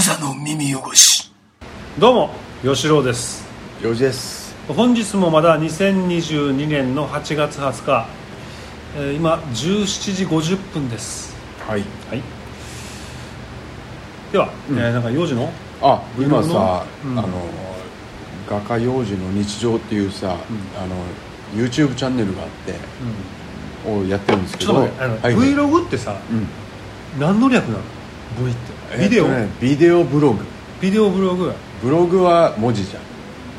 コザの耳汚し。どうも吉郎です。4時です。本日もまだ2022年の8月20日、えー今17時50分です。はい。はい。では、えーなんか幼児の？あ今さ、うんあの画家幼児の日常っていうさ、あの YouTube チャンネルがあって、をやってるんですけどちょっと待ってあの、はいはい。Vlog ってさうん。何の略なの？V ってビデオ、えっとねビデオブログ。ビデオブログ？ブログは文字じゃん。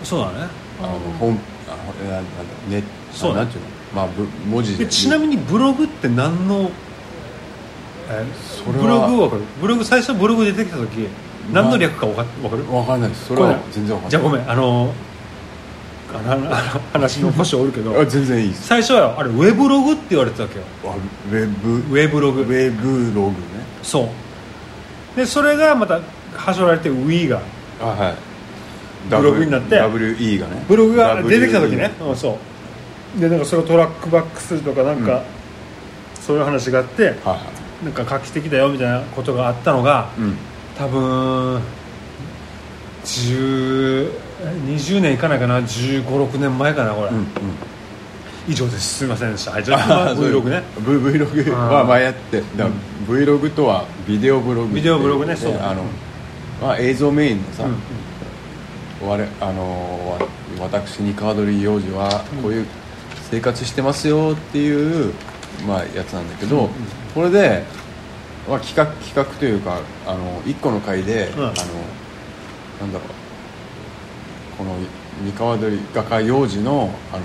そうだね。あの本あのななんだねそうあなんていうの？まあぶ文字でちなみにブログって何の？えそれは。ブログわかる？ブログ最初ブログ出てきた時何の略かわかわかる？わかんないです。それは全然わかんない。じゃあごめん。あのあの話の故障おるけど。あ全然いいです。最初はあれウェブログって言われてたわけよ。あウェブ。ウェブログ。ウェブログね。そうでそれがまたはしょられて Wii があはい。ブログになって WE がね。ブログが出てきた時 WE ね、うん、そう。でなんかそれをトラックバックするとかなんか、うん。そういう話があってはいはなんか画期的だよみたいなことがあったのがいうん。多分10 20年いかないかな。1 5 6年前かなこれ、うんうん以上です。すみませんでした。はいじゃあ Vlog ね。Vlog は前やって。だから Vlog とはビデオブログビデオブログねそうあの、まあ、映像メインのさ、うん我あのわ私に川取幼児はこういう生活してますよっていう、まあ、やつなんだけど、これで、まあ、企画企画というかあの1個の回で、うん。あのなんだろう。この三河鳥画家幼児のあの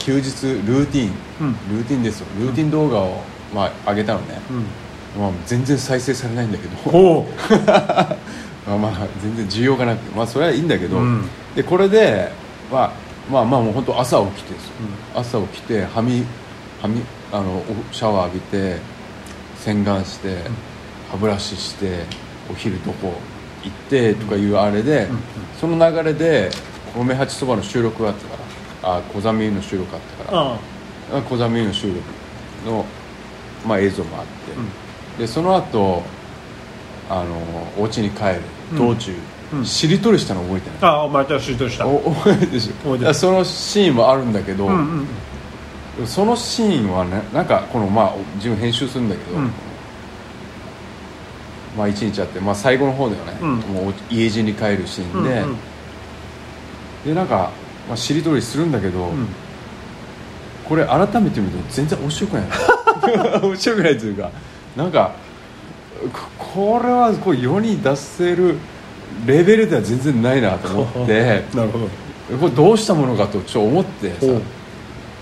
休日ルーティン、うん。ルーティンですよ。ルーティン動画を、まあ、上げたのね、うん。まあ、全然再生されないんだけど。まあまあ全然需要がなくて。まあそれはいいんだけど、うん。でこれで、まあ、まあまあもう本当朝起きてですよ、朝起きて歯み歯みあのおシャワー浴びて洗顔して、歯ブラシしてお昼どこ行ってとかいうあれで、その流れで米八そばの収録があったからあ小ザミの収録あったから。ああ。小ザミの収録の、まあ、映像もあって、でその後あのお家に帰る道中、うん。しりとりしたの覚えてない、ああお前とシュートした。お覚えてる。でしょそのシーンもあるんだけど、うんうん。そのシーンはねなんかこのまあ自分編集するんだけど、うん。まあ一日あって、まあ、最後の方だよね、うん。もう家路に帰るシーンで、うんうん。でなんか、まあ、しりとりするんだけど、ん。これ改めて見ると全然面白くない 面白くないというか。なんかここれはこう世に出せるレベルでは全然ないなと思って。なるほど。これどうしたものかとちょっと思ってさ。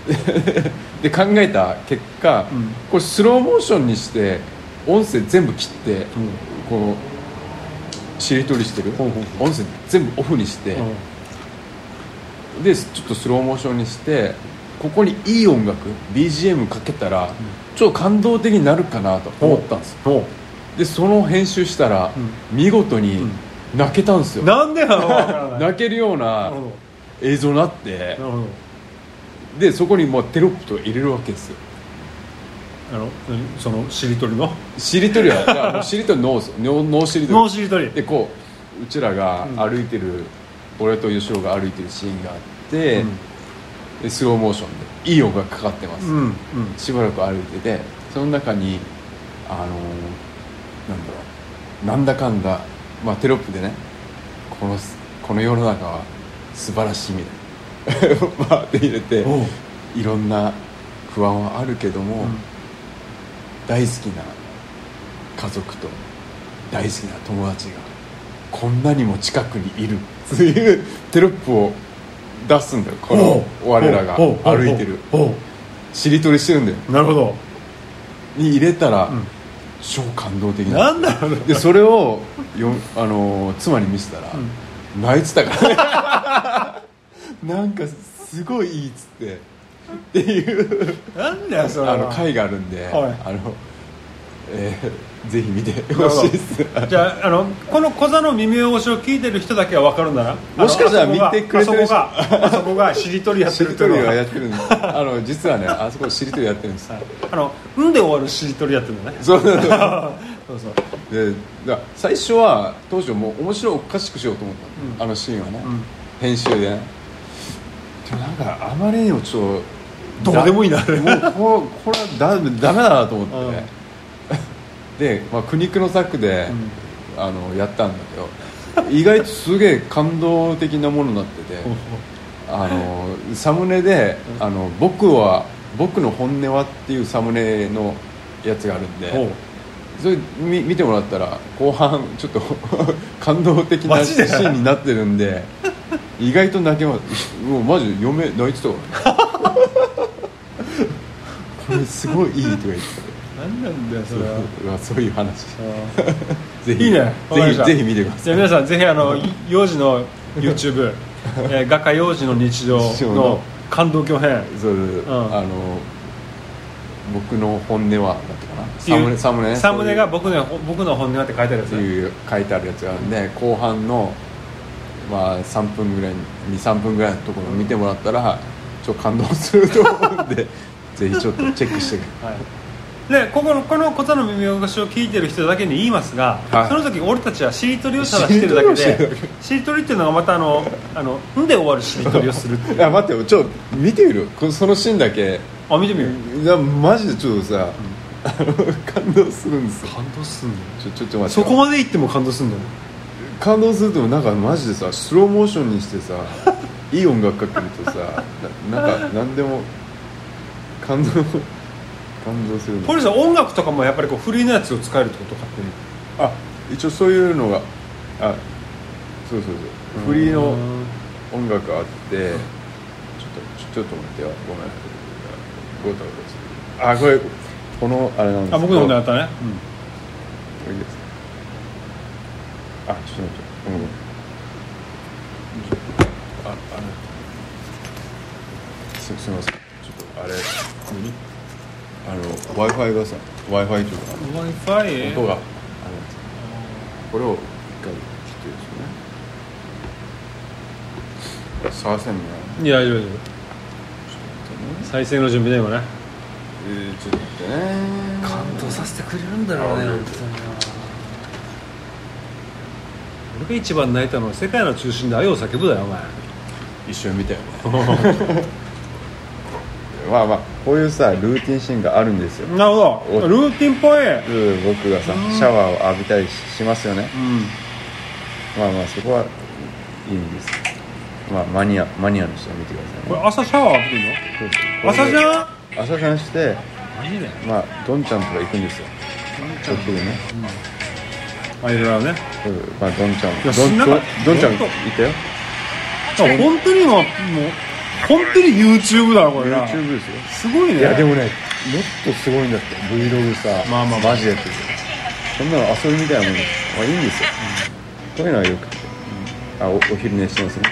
で考えた結果、ん。これスローモーションにして音声全部切って、このしりとりしてる。音声全部オフにして、でちょっとスローモーションにしてここにいい音楽 BGM かけたら、ちょっと感動的になるかなと思ったんですでその編集したら、見事に泣けたんですよ、うなんでなの？泣けるような映像になってでそこにもうテロップとか入れるわけですよ。あの何？そのしりとりの？しりとりはしりとりノースノーノーしりとり。脳しりとり。でこううちらが歩いてる、俺と吉尾が歩いてるシーンがあって、でスローモーションでいい音楽かかってます、うんうん。しばらく歩いててその中にあのーなんだろうなんだかんだ、まあ、テロップでねこのこの世の中は素晴らしいみたいな バーって入れておう。いろんな不安はあるけども、大好きな家族と大好きな友達がこんなにも近くにいるっていうテロップを出すんだよこの我らが歩いてる。ほしりとりしてるんだよ。うなるほど。に入れたら、超感動的な。なんだろう。でそれをよあの妻に見せたら、泣いてたから。ねなんかすごいいいっつって。っていう。なんだよそれは。あの回があるんで、はい。あのえーぜひ見てほしいです。じゃああのこの小座の耳汚しを聞いてる人だけは分かるんだなもしかしたら見てくれてる人あそこがあそこがしりとりやってしりとりははやってる。んですあの実はねあそこしりとりやってるんです。あの「ん」で終わるしりとりやってるのね。そうそうそう。そうで最初は当初もう面白おかしくしようと思った。の、うん。あのシーンはね、うん。編集でね。でもなんかあまりにもちょっとどうでもいいな。だもうここれはだダメだなと思って、で、まあ、苦肉の策で、あのやったんだけど意外とすげえ感動的なものになっててあのサムネで「あの僕は僕の本音は」っていうサムネのやつがあるんでそれ見見てもらったら後半ちょっと 感動的なシーンになってるんで意外と泣けますもうマジ嫁泣いてたからねこれすごいいいとか言って何なんだよそれは。たそういう話。ぜひいいね。ぜひぜひ見てください。じゃあ皆さんぜひあの 幼児の YouTube、えー画家幼児の日常のの。感動巨編。そう、ん。あの僕の本音はだったかな？サムネサムネね。サムネが僕の僕の本音はって書いてあるやつね。っていう書いてあるやつがあるんで後半のまあ3分ぐらい23分ぐらいのところを見てもらったらちょっと感動すると思うんでぜひちょっとチェックしてください。はい、でここのこのことの耳汚しを聞いてる人だけに言いますが、はい。その時俺たちはしりとりをただしてるだけでしりとりっていうのがまたあの「あのん」で終わるしりとりをするっていいう。や待ってちょっと見てみる？こそのシーンだけ。あ見てみよういやマジでちょっとさ、感動するんですよ。感動すんの？ちょちょっと待って。そこまで行っても感動すんの？感動するとなんかマジでさスローモーションにしてさいい音楽かけるとさななんか何でも感動感動するの。これさ音楽とかもやっぱりこうフリーのやつを使えるってことかってあ一応そういうのがあそうそうそう。フリーの音楽あってちょっとちょっと待ってよごめんごたごたあこれこのあれなんですあ僕の本であったね、これいいですあちょっと待って。ごめんああれすすみません。ちょっとあれあの w i f i がさ w i f i というか w i f i 音があるんですこれを一回切ってですね。触せんねいやいやいやちょっと待ってね。再生の準備で今ねえー、ちょっと待ってね。感動させてくれるんだろうねあ本当に。俺が一番泣いたのは世界の中心で愛を叫ぶだよお前。一緒に見たよ まあまあこういうさルーティンシーンがあるんですよ。なるほど。ルーティンっぽい。僕がさうん。シャワーを浴びたりししますよね。うん。まあまあそこはいいんです。まあマニアマニアの人は見てくださいね。これ朝シャワー浴びてんの？朝じゃん朝シャンしてマジで？まあドンちゃんとか行くんですよ。ちょっとでね。あいろいろね。うんまあドンちゃん。やドンちゃんいほんとたよ。あ本当に今もう本当に YouTube だなこれな。YouTube ですよ。すごいね。いやでもねもっとすごいんだって Vlog さまあまあマジでやってる。そんなの遊びみたいなもんですまあいいんですよ、こういうのはよくて、あおお昼寝してますね。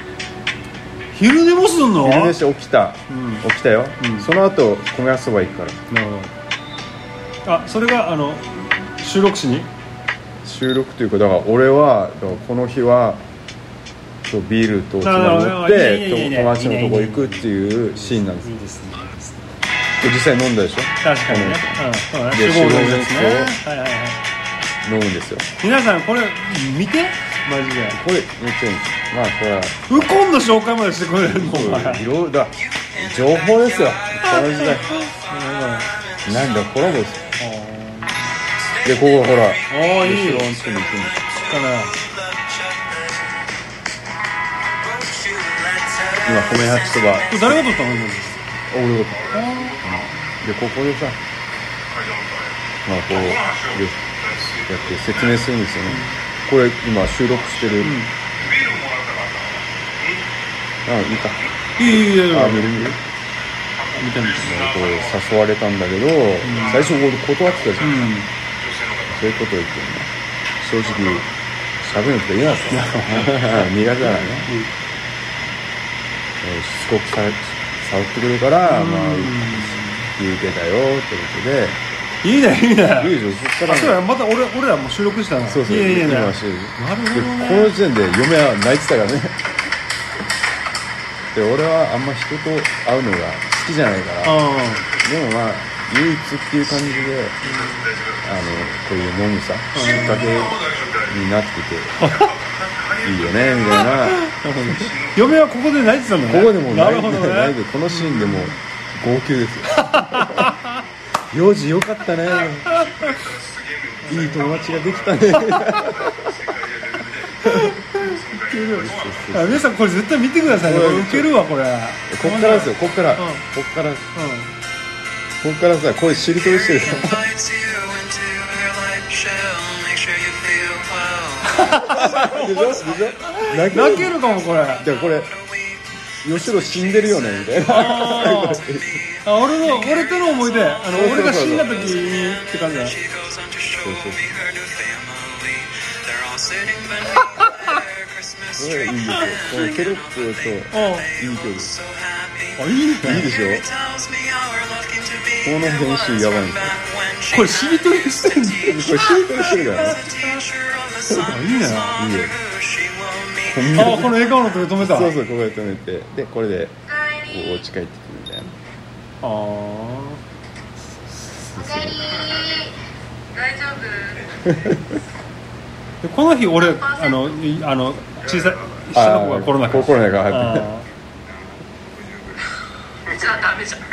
昼寝もすんの？昼寝して起きた、うん。起きたよ、うん。その後米屋そば行くから。なるほど。あそれがあの収録しに？収録というかだから俺はだからこの日はそうビールとつまみ持って友達のとこ行くっていうシーンなんですいいですね実際飲んだでしょ確かにねうんうんで集合のやつねはいはいはい飲むんですよ皆さんこれ見てマジでこれめっちゃいいんですまあこれはウコンの紹介までしてくれるのお前いろいろだ情報ですよこの時代なんだコラボですでここほらおーいい後ろの人に行くんです今米八そば。誰が取ったの？俺が取った。でここでさ。まあこうやって説明するんですよね、うん、これ今収録してる、うん、あいいいいいいいいあ見る見る。見たんですよ。こう誘われたんだけど、うん、最初俺断ってたじゃん、そういうこと言ってるね正直喋るの嫌だった。苦手だからね、しつこくさ触ってくるから、まあ言うてたよってことで。いいねいいね。いいでしょそしたら。あそうやまた俺俺らもう収録したの。そうそういいねいいねなるほどでね。この時点で嫁は泣いてたからね。で俺はあんま人と会うのが好きじゃないから。うでもまあ唯一っていう感じで、あのこういう飲むさきっかけになってて。いいよねみたいな 嫁はここで泣いてたんだね。ここでも泣いてなるほどね。ないでこのシーンでもう号泣ですよ。4時よかったね。いい友達ができたね。あ皆さんこれ絶対見てくださいね。これウケるわこれ。こっからですよ。こっから、うん。こっから。うこっからさ声しりとりしてる。you でしょでしょ泣けるかもこれ。じゃあこれ吉野死んでるよねみたいな。ああ俺の俺との思い出。あのそうそうそう俺が死んだ時にって感じだ。ね She goes on いい.ですよこのテロップといい曲.あいいねいいでしょこの編集やばいんですこれしりとりしてこれしりとりしてるからね was a teacher of the sun. いいねいいよ.あこの笑顔のとこ止めたそうそうここで止めてでこれでこうお家帰ってくるみたいなあ大丈夫？ー でこの日俺あのいあの小さい下の子がコロナ禍コロナが入って。あじゃあダメじゃん。こ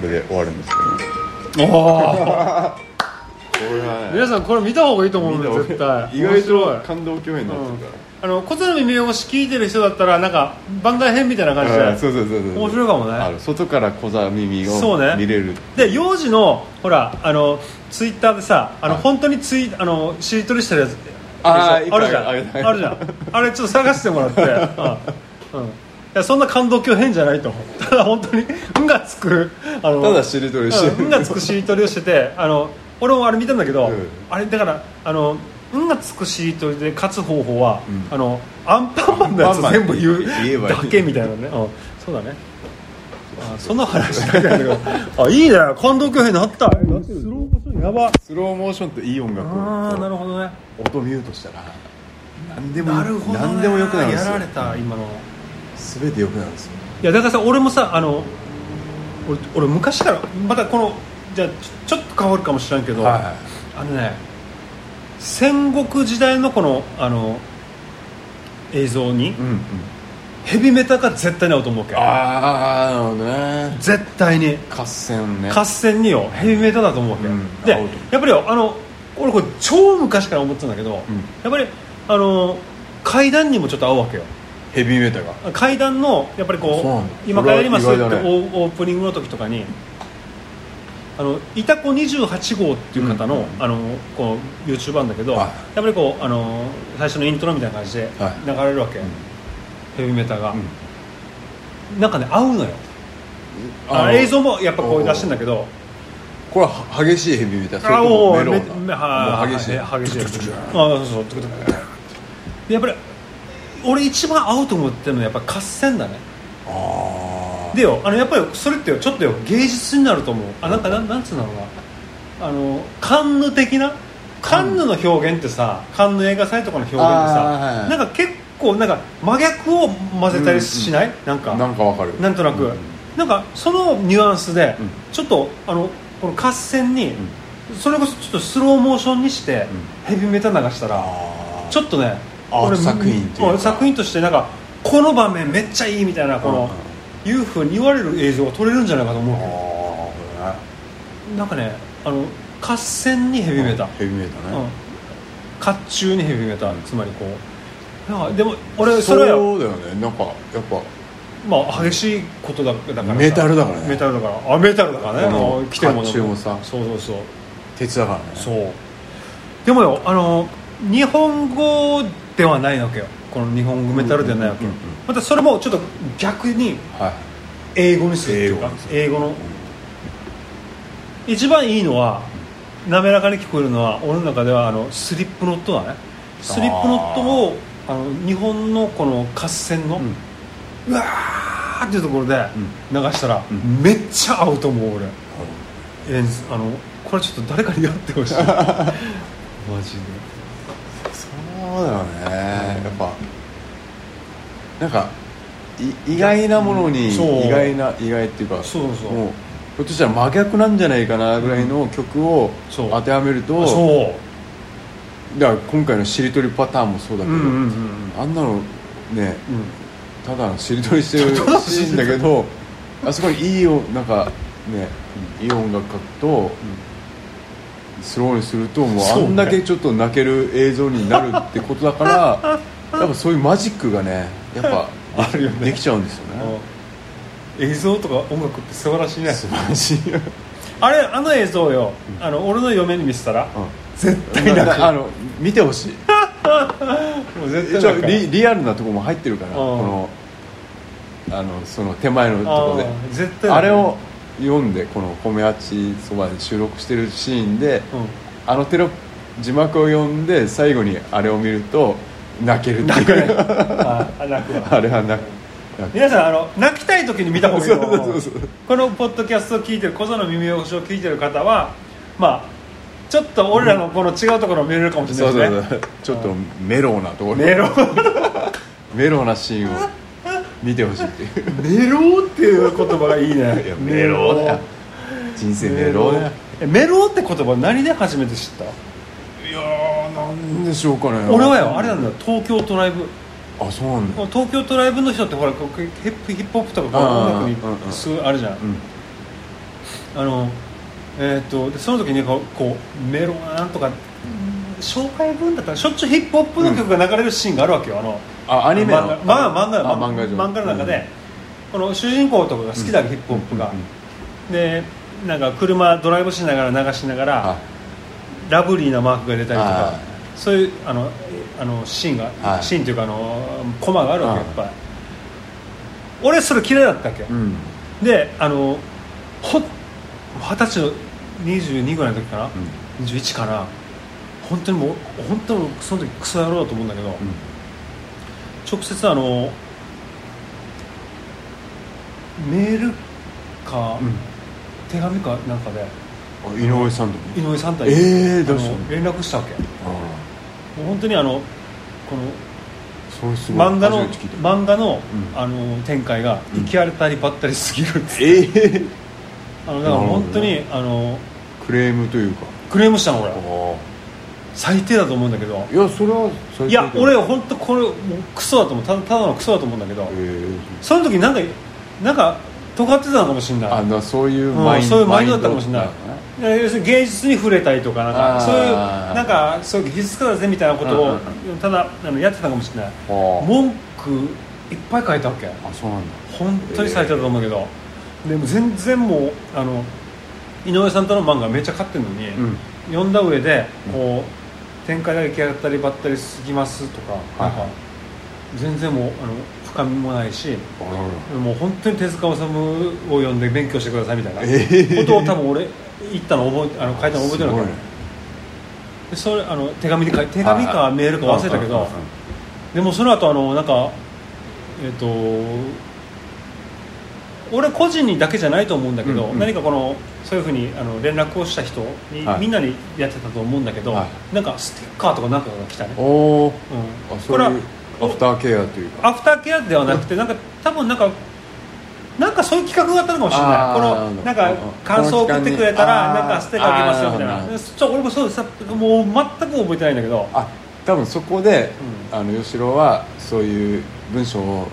れで終わるんですー。けどねおーこれは皆さんこれ見た方がいいと思うん絶対。意外と感動共演になってるかあの小津耳汚し聞いてる人だったらなんか番外編みたいな感じでそうそうそうそう。面白いかもね。外から小座耳を見れるで幼児のほらあのツイッターでさあの、はい。本当にツイあのしりとりしてるやつあーあるじゃん。あるじゃん。あれちょっと探してもらって。うん、うん、いやそんな感動今日変じゃないと。ただ本当に「ん」がつくあのただしりとりして。るうんんがつくしりとりをしててあの俺もあれ見たんだけど、うん。あれだからあのん。がつくしりとりで勝つ方法は、うん。あのアンパンマンのやつ全部言う言えばいいだけみたいなね、うん、そうだねあその話だけだけどあいいね感動巨編になっただってスローモーションやばスローモーションといい音楽ああなるほどね音ミュートしたら何でもなるほど、ね、何でもよくなるん。ですよやられた今の全てよくなるん。ですよいやだからさ俺もさあの俺俺昔からまたこのじゃあちょちょっと変わるかもしれん。けど、はあのね戦国時代のこのあの映像にいうんうん。ヘビメタが絶対に合うと思うけ。ああなるほどね。絶対に。合戦ね。合戦によ。ヘビメタだと思うわけ、うん。でやっぱりよあの俺これ超昔から思ってたんだけど、ん。やっぱりあの階段にもちょっと合うわけよ。ヘビーメタが。階段のやっぱりこう今からやりますってオープニングの時とかにあのイタコ28号っていう方の,、あのこの YouTuber なんだけど、はい。やっぱりこうあの最初のイントロみたいな感じではい。流れるわけ、ん。ヘビメタが、うん。なんかね合うのよ。あの映像もやっぱこう出してんだけど。これは激しいヘビーメタ。それとあもメロめンなはもう激しい。激しい。あそうそうトゥクトゥクでやっぱり俺一番合うと思ってるのはやっぱ合戦だね。あでよあのやっぱりそれってよちょっとよ芸術になると思う。あなんかなんなんつうのあのカンヌ的な？カンヌ。の表現ってさカンヌ映画祭とかの表現ってさ、はいはいなんか結構なんか真逆を混ぜたりしない、なんか。なんかわかる。なんとなく、うんなんかそのニュアンスで、うん。ちょっとあのこの合戦に、それこそちょっとスローモーションにして、ヘビメタ流したらあちょっとねアート作品っていうか。ん作品としてなんかこの場面めっちゃいいみたいなこの、いうふうに言われる映像が撮れるんじゃないかと思うけ。どなんかねあの合戦にヘビメタ、ヘビーメタうん。ね甲冑にヘビメタつまりこう。なんかでも俺それはそうだよね。なんかやっぱ。まあ激しいことだだからさ。メタルだからね。メタルだから。あメタルだからね。このあの着てるもの。甲冑もさ。そうそうそう。鉄だからね。そう。でもよあの日本語ではないわけよこの日本語メタルではないわけ。またそれもちょっと逆にはい。英語にするっていうか英語の。一番いいのは滑らかに聞こえるのは俺の中ではあのスリップノットだね。スリップノットをあの日本のこの合戦の、うん。うわーっていうところで流したら、ん。めっちゃ合うと思う俺。演奏あのこれちょっと誰かにやってほしい。マジで。そうだよねやっぱなんかい意外なものに意外な意外っていうかそうそう。もうひょっとしたら真逆なんじゃないかなぐらいの曲を当てはめると、そう。だから今回のしりとりパターンもそうだけど、あんなのねうん。ただのしりとりしてる シーンだけどあそこにいいよなんかねいい音楽書くと、スローにするともうあんだけちょっと泣ける映像になるってことだから やっぱそういうマジックがねやっぱ あるよね。できちゃうんですよね。うん。映像とか音楽って素晴らしいね。素晴らしい あれあの映像よ、あの俺の嫁に見せたら、絶対泣く。あの見てほしい。もう絶対泣くリリアルなところも入ってるからん。このあのその手前のところで。絶対あれを読んでこの米八そばで収録してるシーンで、うん。あのテロ字幕を読んで最後にあれを見ると泣ける泣くねいう。ああ泣くわ。あれは泣く。皆さんあの泣きたい時に見た方がいいこのポッドキャストを聞いてる小座の耳汚しを聞いてる方はまあちょっと俺らのこの違うところを見れるかもしれそうないですね。そうそうちょっとメローなところ。メロメローなシーンを見てほしいっていう。メロっていう言葉がいいね。いやメローだよ。人生メローだメロって言葉何で初めて知った？いやーなんでしょうかね。俺はよあれなんだよ。東京トライブ。あそうなんだ。東京トライブの人ってほらヒップヒップホップとか音楽にすごいあるじゃん、うんあのえー、とでその時にこうこうメロなんとか紹介文だったらしょっちゅうヒップホップの曲が流れるシーンがあるわけよ。あのあアニメの？漫画。まあ漫画あ漫画上。漫画の中で、この主人公とかが好きだヒップホップが、でなんか車ドライブしながら流しながらあ。ラブリーなマークが出たりとか。はいそういうあのあのシーンが、はい。シーンというかあのコマがあるわけよはいやっぱり。俺それ嫌いだったわけよ、うん。であのほん二十歳の22ぐらいの時かな、21かな？本当にもう本当にその時クソ野郎だと思うんだけど、直接あのメールか、うん。手紙かなんかであ井上さんとか井上さんたちえー連絡したわけう本当にあのこの漫画の漫画の,、うん。あの展開が行き荒れたりばったりすぎるええ。あのだから本当にあのクレームというか。クレームしたの俺あ最低だと思うんだけど。あいやそれは最いや俺本当これもうクソだと思う。ただただのクソだと思うんだけど、え。その時なんかなんか尖ってたのかもしれない。えあなそういううんマインド、そういうマインドだったかもしれない。ね要するに芸術に触れたりとかなんかそういうなんかそういう技術家だぜみたいなことをうんうんただあのやってたかもしれない。文句いっぱい書いたわけ。あそうなんだ。本当に最低だと思うけど、でも全然もうあの井上さんとの漫画めっちゃ買ってるのに、うん。読んだ上でこう展開が行き当たりばったりすぎますとか,、はい。なんか全然もうあの深みもないしもう本当に手塚治虫を読んで勉強してくださいみたいなええことを多分俺言ったの覚えてあの書いたの覚えてるわけすごい。ねでそれあの手紙に書い手紙かメールか忘れたけどでもその後あのなんかえっ、と俺個人にだけじゃないと思うんだけど、うんうん。何かこのそういうふうにあの連絡をした人に、はい。みんなにやってたと思うんだけど、はなんかステッカーとかなんかが来たね、おおうん。あそういうアフターケアというか。アフターケアではなくてなんか多分なんかなんかそういう企画があったのかもしれない。このなんかうん感想を送ってくれたらなんかステッカーあげますよみたいな。ちょ俺もそうです。もう全く覚えてないんだけど。あ多分そこで、うあの吉郎はそういう文章を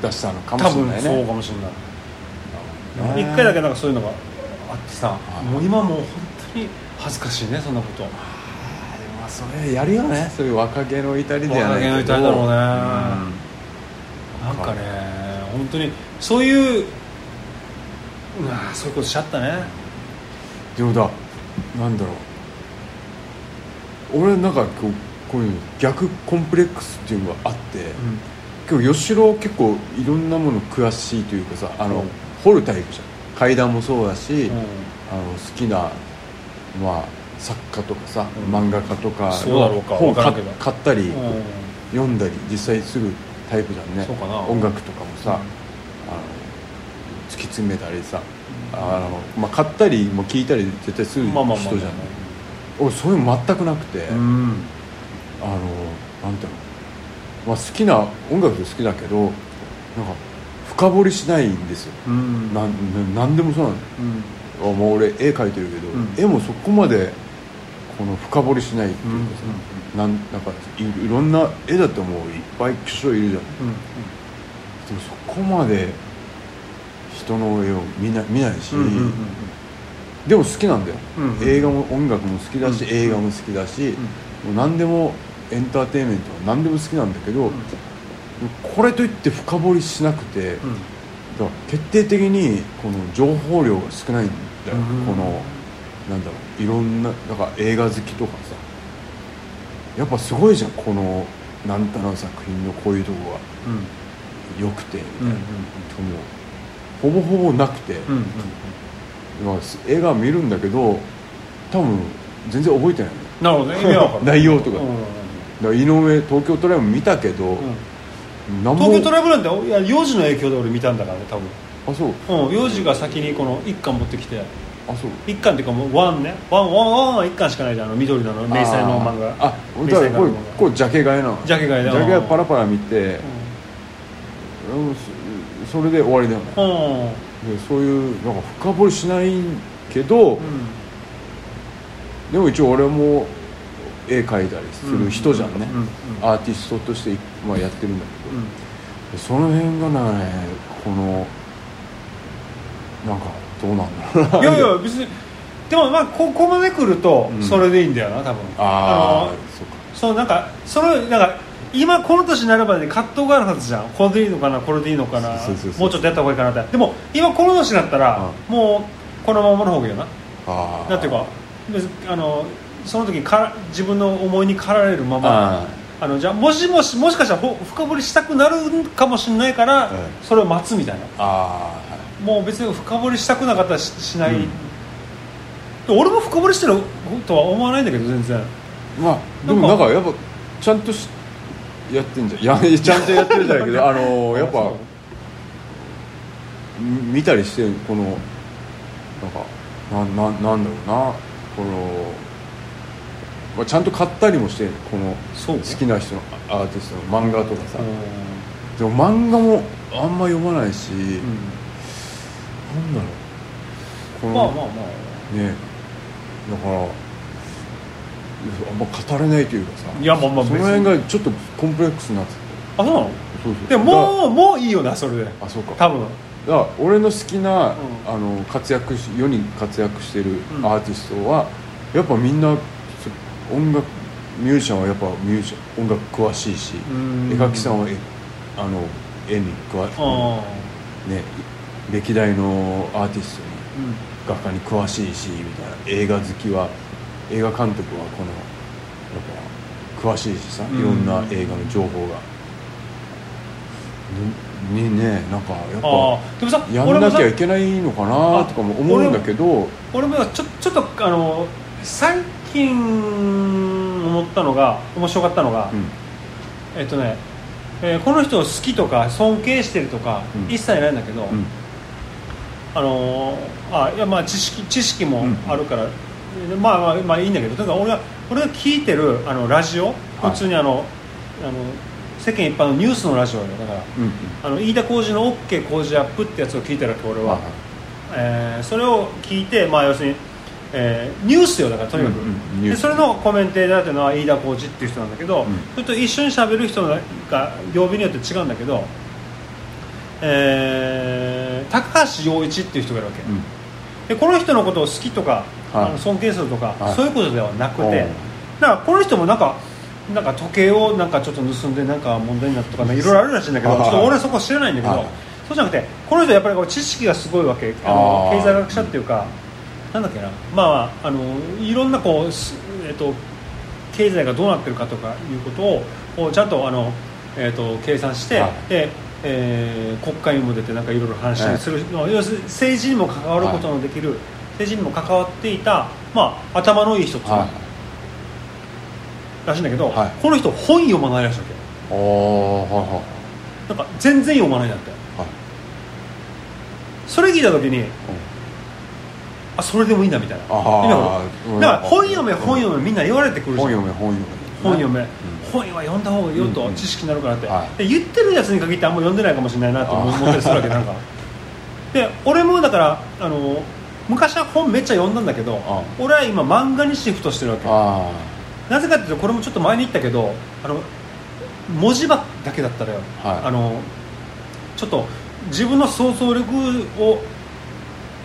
出したのかもしれないね。そうかもしれない。一回だけなんかそういうのがあってさはいもう今もう本当に恥ずかしいねそんなこと。まあそれやるよね。そういう若気の至りではないけど。若気の至りだろうね。うん。なんかね本当にそういううわそういうことしちゃったね。でもだなんだろう。俺なんかこうこういう逆コンプレックスっていうのがあって、結構吉郎結構いろんなもの詳しいというかさあの、うん。掘るタイプじゃん。階段もそうだし、うん。あの好きな、まあ、作家とかさ、うん。漫画家とか本買わからんけど。買ったり、うん。読んだり実際するタイプじゃんね。音楽とかもさ、うん。あの突き詰めたりさ、あのまあ、買ったりも聞いたり絶対する人じゃん、まあまあまあ。まあ俺そういうの全くなくて、うん。あのなんていうの、まあ、好きな音楽好きだけどなんか深掘りしないんですよ、うん。なでもそうなの。うん。あもう俺絵描いてるけど、うん。絵もそこまでこの深掘りしないっていうかさ、なんなんかいいろんな絵だってもういっぱい巨匠いるじゃん。でもそこまで人の絵を見な見ないし、うんうんうんうん。でも好きなんだよ、うんうん映画も音楽も好きだし、うん映画も好きだし、もう何でもエンターテインメントは何でも好きなんだけど、これといって深掘りしなくて、うん。だから決定的にこの情報量が少ないんだよ、うん。このなんだろういろんなだから映画好きとかさやっぱすごいじゃんこのなんたらの作品のこういうとこが。うん良くてみたいな、うんもうほぼほぼなくて、うんうんまあ、映画は見るんだけど多分全然覚えてないの。なるほどね。内容とか。うん。井上東京トライブ見たけど、うん東京トライブなんていや幼児の影響で俺見たんだからね多分。あそう。うん、幼児が先にこの一巻持ってきてあそう。一巻っていうかもうワンね。ワンワンワンは一巻しかないじゃん。あの緑のあの迷彩の漫画。ああだからこれこれジャケ買いなの？ジャケ買いだ。ジャケ買いパラパラ見て、うん。そそれで終わりだよね。うん、そういうなんか深掘りしないけど、でも一応俺も絵描いたりする人じゃんね、うんうんアーティストとして、まあ、やってるんだけど、うん。その辺がねこのなんかどうなんだろう。いやいや別にでもまあここまで来るとうん。それでいいんだよな多分。ああのそうか。そのなんかそのなんか今この年になるまでに葛藤があるはずじゃん。これでいいのかなこれでいいのかな。そうそうそうもうちょっとやった方がいいかなって。でも今この年になったらもうこのままの方がいいよな。ああなんていうか別にあのその時にから自分の思いに駆られるままああのじゃあもしもしもしかしたらほ深掘りしたくなるかもしれないから、うんそれを待つみたいな。あもう別に深掘りしたくなかったらししない、うん。俺も深掘りしてるとは思わないんだけど全然。あまあでもなんかやっぱちゃんとしやってんじゃんいやちゃんとやってるじゃないけど あのやっぱ見たりしてこのなんかなななんだろうなこの、まあ、ちゃんと買ったりもしてこの好きな人のアーティストの漫画とかさ。うでも漫画もあんま読まないし、んなんだろう。このまあまあ。まね。だからあんま語れないというかさ。いやまあまあその辺がちょっとコンプレックスになってて。ああそうなの？そうそうでももうもういいよなそれで。あそうか。多分。だから俺の好きな、うん。あの活躍し世に活躍してるうん。アーティストは、やっぱみんなそ音楽ミュージシャンはやっぱミュージシャン音楽詳しいしうん。絵描きさんは絵あの絵に詳しい、あね、歴代のアーティストに画家に詳しいしみたいな映画好きは映画監督はこのやっぱ詳しいしさうん。いろんな映画の情報が、ににねなんかやっぱああでもさやんなきゃいけないのかなとかも思うんだけど。俺もちょちょっとあの最近思ったのが面白かったのが、うん。えっとね、えーこの人を好きとか尊敬してるとか、うん。一切ないんだけど、うんあのーあいやまあ知識知識もうん。あるから、でまあまあまあいいんだけど。とにかく俺が俺が聞いてるあのラジオ、普通にあのあの世間一般のニュースのラジオよ。だからうんあの飯田浩司の OK 工事アップってやつを聞いてるわけ俺は、えーそれを聞いて、まあ、要するに、えーニュースよ。だからとにかく、うんうんでそれのコメンテーターというのは飯田浩司っていう人なんだけど、ん。それと一緒に喋る人が曜日によって違うんだけど、えー高橋陽一っていう人がいるわけ、うん。でこの人のことを好きとか、はい。あの尊敬するとか、はい。そういうことではなくて、だからこの人もなんかなんか時計をなんかちょっと盗んでなんか問題になったとかねいろいろあるらしいんだけどはい。ちょっと俺はそこは知らないんだけど、はい。そうじゃなくてこの人やっぱりこう知識がすごいわけ。あの経済学者っていうかなんだっけな。まああのいろんなこう、すえっと経済がどうなってるかとかいうことをちゃんとあの、えっと計算して、はい。でえー国会にも出てなんかいろいろ話したりするの、要するに政治にも関わることのできる、政治にも関わっていた、まあ、頭のいい人はい。らしいんだけど、はい。この人本読まないらしいわけ。はいはなんか全然読まないんだって。いはい。それ聞いた時にあそれでもいいんだみたいな。だから本読め本読めみんな言われてくるじゃん。本読め本読め本読め、本は読んだ方がいいよと、うんうん知識になるからって、はい。で言ってるやつに限ってあんま読んでないかもしれないなと思思ったりするわけなんか。で俺もだからあの昔は本めっちゃ読んだんだけどあ俺は今漫画にシフトしてるわけ。あなぜかっていうとこれもちょっと前に言ったけどあの文字ばだけだったらよ、はい。あのちょっと自分の想像力を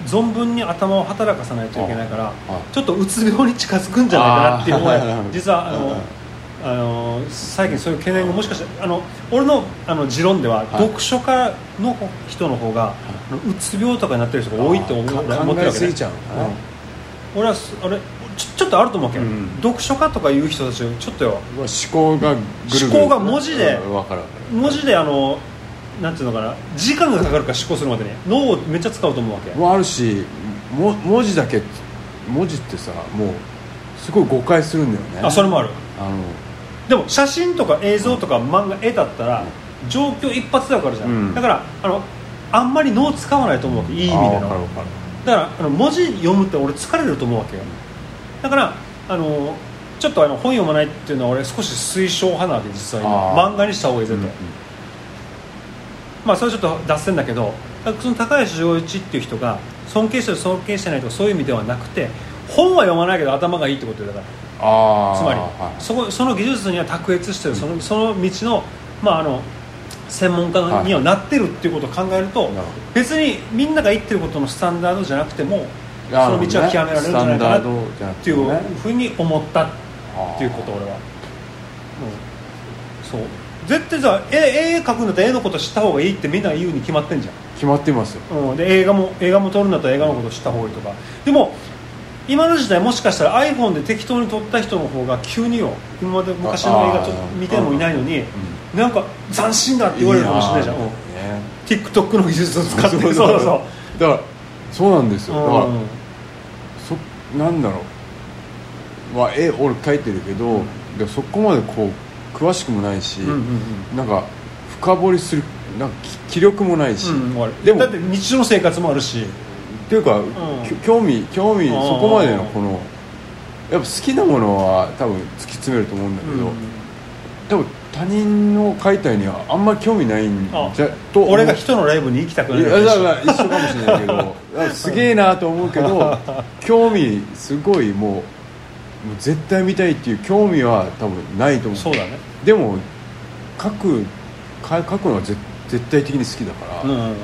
存分に頭を働かさないといけないからちょっっとうつ病に近づくんじゃないかなっていう実はあの、あの最近そういう懸念がもしかしてあの俺のあの持論では、読書家の人の方が、あのうつ病とかになってる人が多いと思ってるわけね考えすぎちゃう。のかなうん。俺はすあれちょちょっとあると思うけど、うん。読書家とかいう人たちちょっとよ。思考がぐるぐる。思考が文字でうん文字であのなんていうのかな。時間がかかるから思考するまでに。脳をめっちゃ使うと思うわけ。もあるしも文字だけ文字ってさもうすごい誤解するんだよね。あそれもある。あのでも写真とか映像とか漫画絵だったら状況一発でわかるじゃん、うん。だからあのあんまり脳使わないと思うわけいい意味での。だからあの文字読むって俺疲れると思うわけよ。だからあのちょっとあの本読まないっていうのは俺少し推奨派なわけ実は今。あー。漫画にした方がいい絶対、うんまあそれちょっと脱線だけどその高橋陽一っていう人が尊敬してる尊敬してないとかそういう意味ではなくて本は読まないけど頭がいいってことだから。ああつまり、はい。そこその技術には卓越してる。そのその道の,、まあ、あの専門家にはなってるっていうことを考えると、なるほど別にみんなが言ってることのスタンダードじゃなくてもその道は極められるんじゃないかなっていうふうに思ったっていうこと俺は、うん、そう。絶対さ絵絵描くんだったら絵のこと知った方がいいってみんな言うに決まってんじゃん。決まってますよ。うん、で映画も映画も撮るんだったら映画のこと知った方がいいとか。でも今の時代もしかしたら iPhone で適当に撮った人の方が急によ今まで昔の映画ちょっと見てもいないのになんか斬新だって言われるかもしれないじゃん、う。んね。TikTok の技術を使って。そううそそうそう。だからそうなんですよ。だからうんそなんだろう。まあ絵俺描いてるけど、でもそこまでこう詳しくもないし、うんうんなんか深掘りするなんか気気力もないし、でもだって日常の生活もあるしっていうか、ん。きょ興味興味そこまでのこのやっぱ好きなものは多分突き詰めると思うんだけど、うん。多分他人の描いた絵にはあんまり興味ないんあじゃと俺が人のライブに行きたくないいやだから一緒かもしれないけどすげえなと思うけど 興味すごいもう絶対見たいっていう興味は多分ないと思う。そうだね。でも書くか書くのは絶絶対的に好きだから、うんうんうん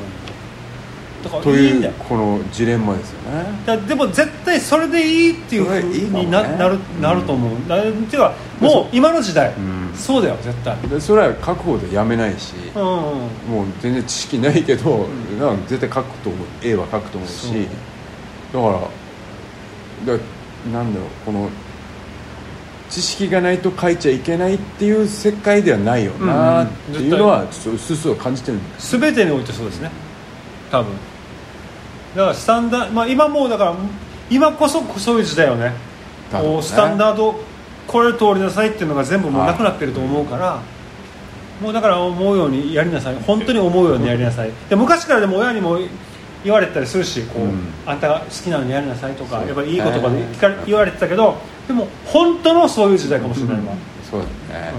だかいいいんだよ。うこのジレンマですよね。だでも絶対それでいいっていうふうにななるなると思う、だっていうかもう今の時代、ん。そうだよ絶対。でそれは書く方でやめないし、うん。うんもう全然知識ないけど、なんか絶対書くと思う。絵は書くと思うしだからだなんだろうこの知識がないと書いちゃいけないっていう世界ではないよなっていうのはちょっと薄々感じてるんです全てにおいてそうですね。多分だからスタンダーまあ今もうだから今こそそういう時代よね。多分ね。スタンダードこれ通りなさいっていうのが全部もうなくなってると思うから、もうだから思うようにやりなさい。本当に思うようにやりなさい。で昔からでも親にも言われたりするしこう、うん。あんたが好きなのにやりなさいとかやっぱりいい言葉で聞かれ言われてたけどでも本当のそういう時代かもしれないわ、そうだね、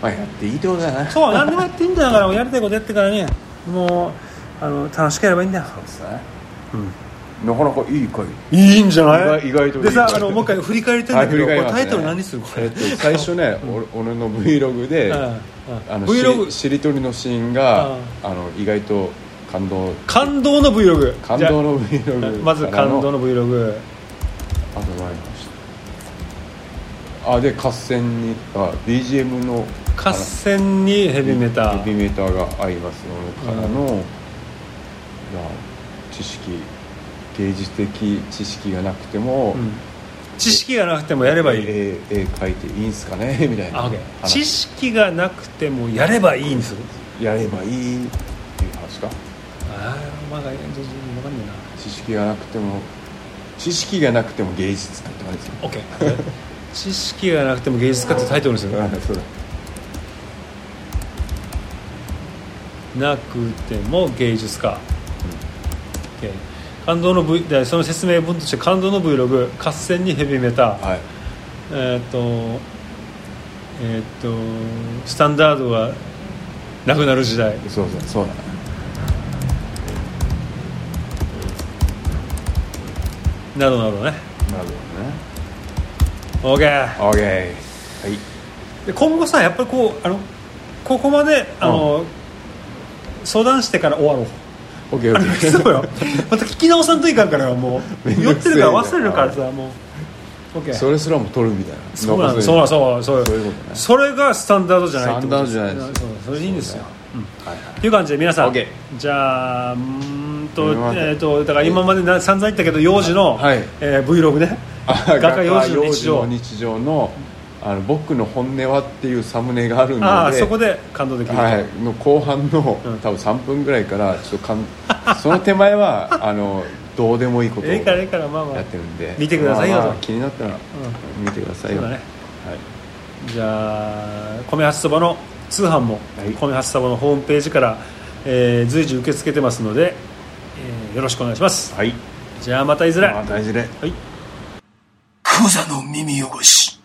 まあやっていいってことだな。そう何でもやっていいんだからやりたいことやってからねもうあの楽しければいいんだよ。そうですね、なかなかいい回いいんじゃない？意外意外といいでさあのもう一回振り返りたいんだけど、はい振り返りますね。これタイトル何するこれ、えっと、最初ね、俺俺の Vlog で、うんうん。あの Vlog ししりとりのシーンが、うん。あの意外と感動。感動の Vlog 感動のじゃ Vlog あまず感動の Vlog あと何ありました？あで合戦にあ BGM の合戦にヘビメタ。ヘビメーターが合いますのからの、まあ知識芸術的知識がなくても、うん。知識がなくてもやればいい。絵絵描いていいんすかね？みたいな知識がなくてもやればいいんです。やればいいっていう話か？ああまあ分かんないな。知識がなくても知識がなくても芸術家って感じですよ。OK 知識がなくても芸術家ってタイトルにするあそうだ。なくても芸術家、OK 感動の V でその説明文として感動の Vlog 合戦にヘビメタ、はい。えっ、とえっ、とスタンダードがなくなる時代。そうそうそうだね。などなどね。なるほどね。OK はい。で今後さやっぱりこうあのここまであの、相談してから終わろう OK あの OK そうよ。また聞き直さんといかんからもう。酔ってるから忘れるからさもう。それすらも取るみたいな。そうなの残せそうそうそうそういうことね。それがスタンダードじゃないスタンダードじゃないです。そうそれでいいんですよ。はいう感じで皆さん、じゃあうーんと,、えー、とだから今までな散々言ったけど幼児の、はい。えー Vlog ね。画家幼児の日常のあの僕の本音はっていうサムネがあるのでああそこで感動できる、はい、の後半の、うん。多分3分ぐらいからちょっとかん その手前はあのどうでもいいことをやええからええからまあまあ。ってるんで。見てくださいよと。まあまあ気になったら見てくださいよ、そうだね。はい、じゃあ米八そばの通販も、はい。米八そばのホームページから、えー随時受け付けてますので、えーよろしくお願いします。はい、じゃあまたいずれ、まあ大事ではい。クザの耳汚し